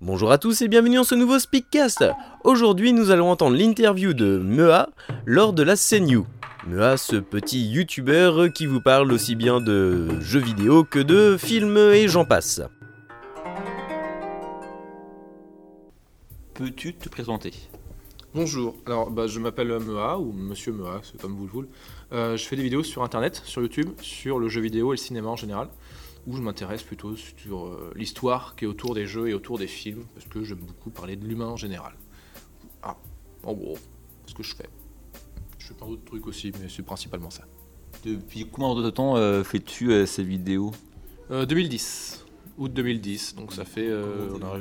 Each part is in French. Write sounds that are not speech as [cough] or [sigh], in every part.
Bonjour à tous et bienvenue dans ce nouveau Speakcast. Aujourd'hui, nous allons entendre l'interview de Mea lors de la CNU. Mea, ce petit youtubeur qui vous parle aussi bien de jeux vidéo que de films et j'en passe. Peux-tu te présenter? Bonjour, alors bah, je m'appelle Mea ou Monsieur Mea, c'est comme vous le voulez. Euh, je fais des vidéos sur internet, sur YouTube, sur le jeu vidéo et le cinéma en général, où je m'intéresse plutôt sur euh, l'histoire qui est autour des jeux et autour des films, parce que j'aime beaucoup parler de l'humain en général. Ah, en gros, ce que je fais. Je fais plein d'autres trucs aussi, mais c'est principalement ça. Depuis combien de temps euh, fais-tu euh, ces vidéos? Euh, 2010, août 2010, donc ça fait... on a-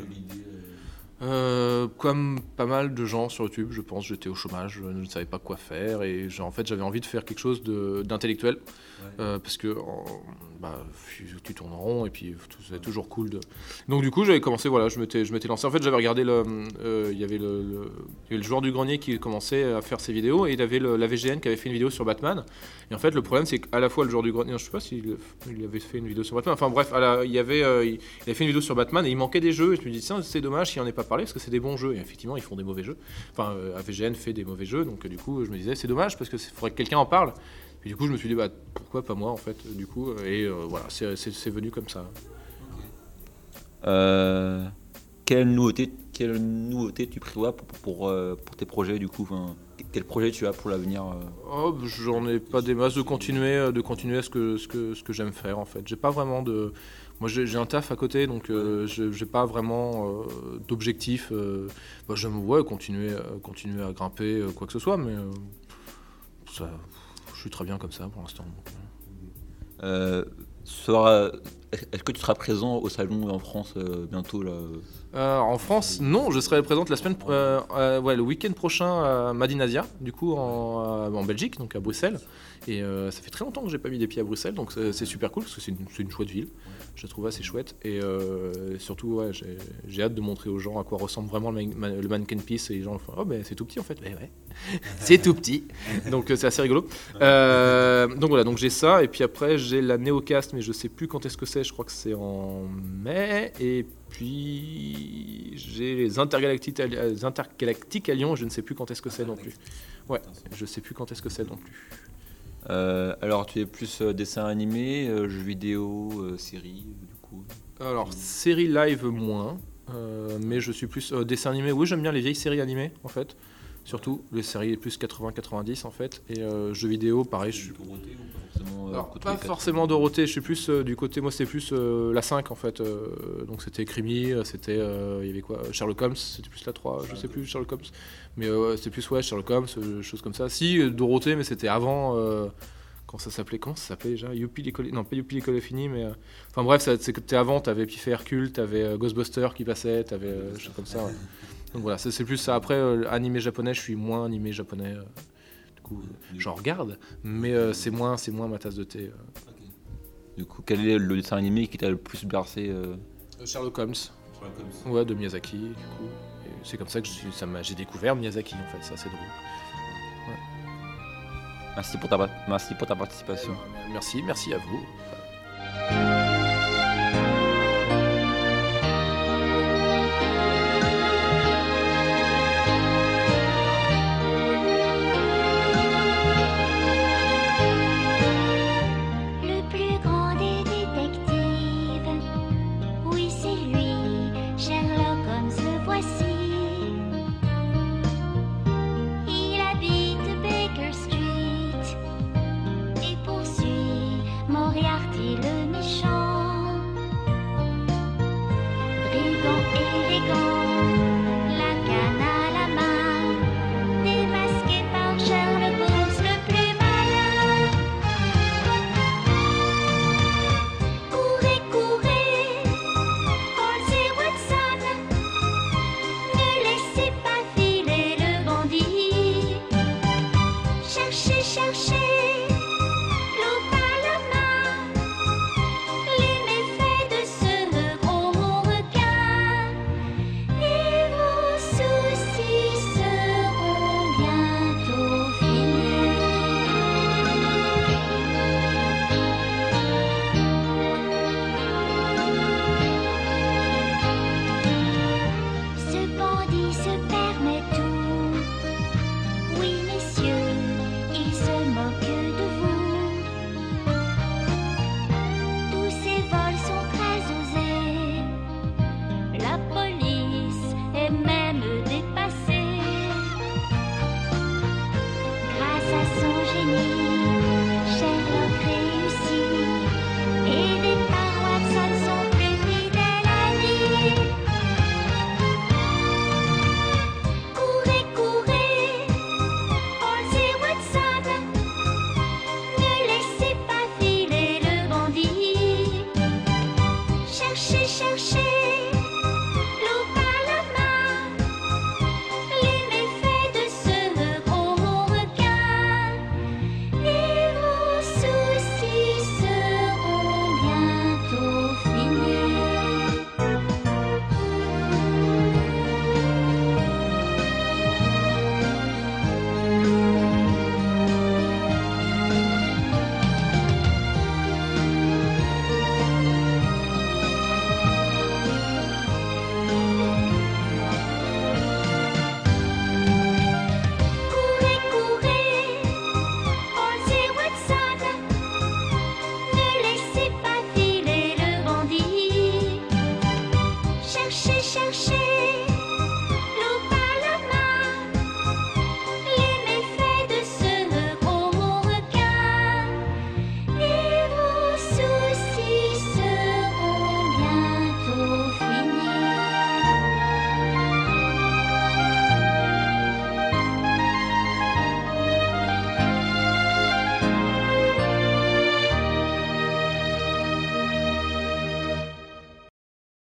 Euh, comme pas mal de gens sur YouTube, je pense, j'étais au chômage, je ne savais pas quoi faire et en fait j'avais envie de faire quelque chose d'intellectuel euh, parce que en- bah, tu, tournes en rond et puis c'est toujours cool de. Donc du coup j'avais commencé, voilà, je m'étais, je m'étais lancé. En fait j'avais regardé le, euh, il y avait le, le- il y avait le joueur du grenier qui commençait à faire ses vidéos et il avait le- la VGN qui avait fait une vidéo sur Batman. Et en fait le problème c'est qu'à la fois le joueur du grenier, je sais pas s'il il avait fait une vidéo sur Batman. Enfin bref, à la- il avait, il, il avait fait une vidéo sur Batman et il manquait des jeux et je me dis tiens c'est dommage s'il en est pas parlé parce que c'est des bons jeux et effectivement ils font des mauvais jeux. Enfin euh, AVGN fait des mauvais jeux donc euh, du coup je me disais c'est dommage parce que faudrait que quelqu'un en parle. Et du coup je me suis dit bah pourquoi pas moi en fait du coup et euh, voilà c'est- venu comme ça. Quelle, nouveauté, quelle nouveauté tu prévois pour, pour, euh, pour tes projets du coup enfin, Quel projet tu as pour l'avenir euh Oh, j'en ai pas des masses de continuer, euh, de continuer à ce que, ce que, ce que j'aime faire en fait. J'ai pas vraiment de. Moi j'ai un taf à côté donc euh, je- j'ai pas vraiment euh, d'objectif. euh, bah, j'aime ouais, continuer, euh, continuer à grimper, quoi que ce soit, mais ça, je suis très bien comme ça pour l'instant. Sera- Est-ce que tu seras présent au salon en France euh, bientôt là euh en France, non, je serai présente la semaine, euh, euh, ouais, le week-end prochain à Madinasia, du coup en, euh, en Belgique, donc à Bruxelles. Et euh, ça fait très longtemps que j'ai pas mis des pieds à Bruxelles, donc c'est super cool parce que c'est une, c'est une chouette ville. Je la trouve assez chouette et euh, surtout, ouais, j'ai j'ai hâte de montrer aux gens à quoi ressemble vraiment le, man- man- le mannequin piece. Et les gens font, oh ben c'est tout petit en fait. Ouais, ouais, [laughs] c'est tout petit. Donc c'est assez rigolo. Euh, donc voilà, donc j'ai ça et puis après j'ai la Neocast, mais je sais plus quand est-ce que c'est. Je crois que c'est en mai et puis j'ai les intergalactiques, à- les intergalactiques à Lyon, je ne sais plus quand est-ce que c'est non plus. Ouais, je sais plus quand est-ce que c'est non plus. Euh, Alors tu es plus euh, dessin animé, euh, jeux vidéo, euh, série du coup? Alors, série live moins, euh, mais je suis plus euh, dessin animé. Oui, j'aime bien les vieilles séries animées en fait, surtout les séries plus 80-90 en fait. Et euh, jeux vidéo, pareil, je suis forcément, euh, Alors, pas forcément Dorothée, je suis plus euh, du côté, moi c'était plus euh, la 5 en fait, donc c'était Crimi, c'était, il y avait quoi, Sherlock Holmes, c'était plus la 3, je sais plus, Sherlock Holmes, mais c'était plus ouais, Sherlock Holmes, choses comme ça. Si, Dorothée, mais c'était avant, quand ça s'appelait, comment ça s'appelait déjà? Youpi l'école, non pas Youpi l'école est finie, mais, enfin bref, ça- c'est que t'es avant, t'avais Piffé Hercule, t'avais Ghostbusters qui passait, t'avais choses comme ça, ouais. [laughs] Donc voilà, c'est plus ça. Après, euh, animé japonais, je suis moins animé japonais, euh, du coup, j'en regarde, mais euh, c'est moins, c'est moins ma tasse de thé. Du coup, quel est le dessin animé qui t'a le plus bercé euh? Sherlock Holmes. Ouais, de Miyazaki, du coup. C'est comme ça que j'ai découvert Miyazaki, en fait, ça c'est drôle. Merci pour ta, merci pour ta participation. Merci, merci à vous.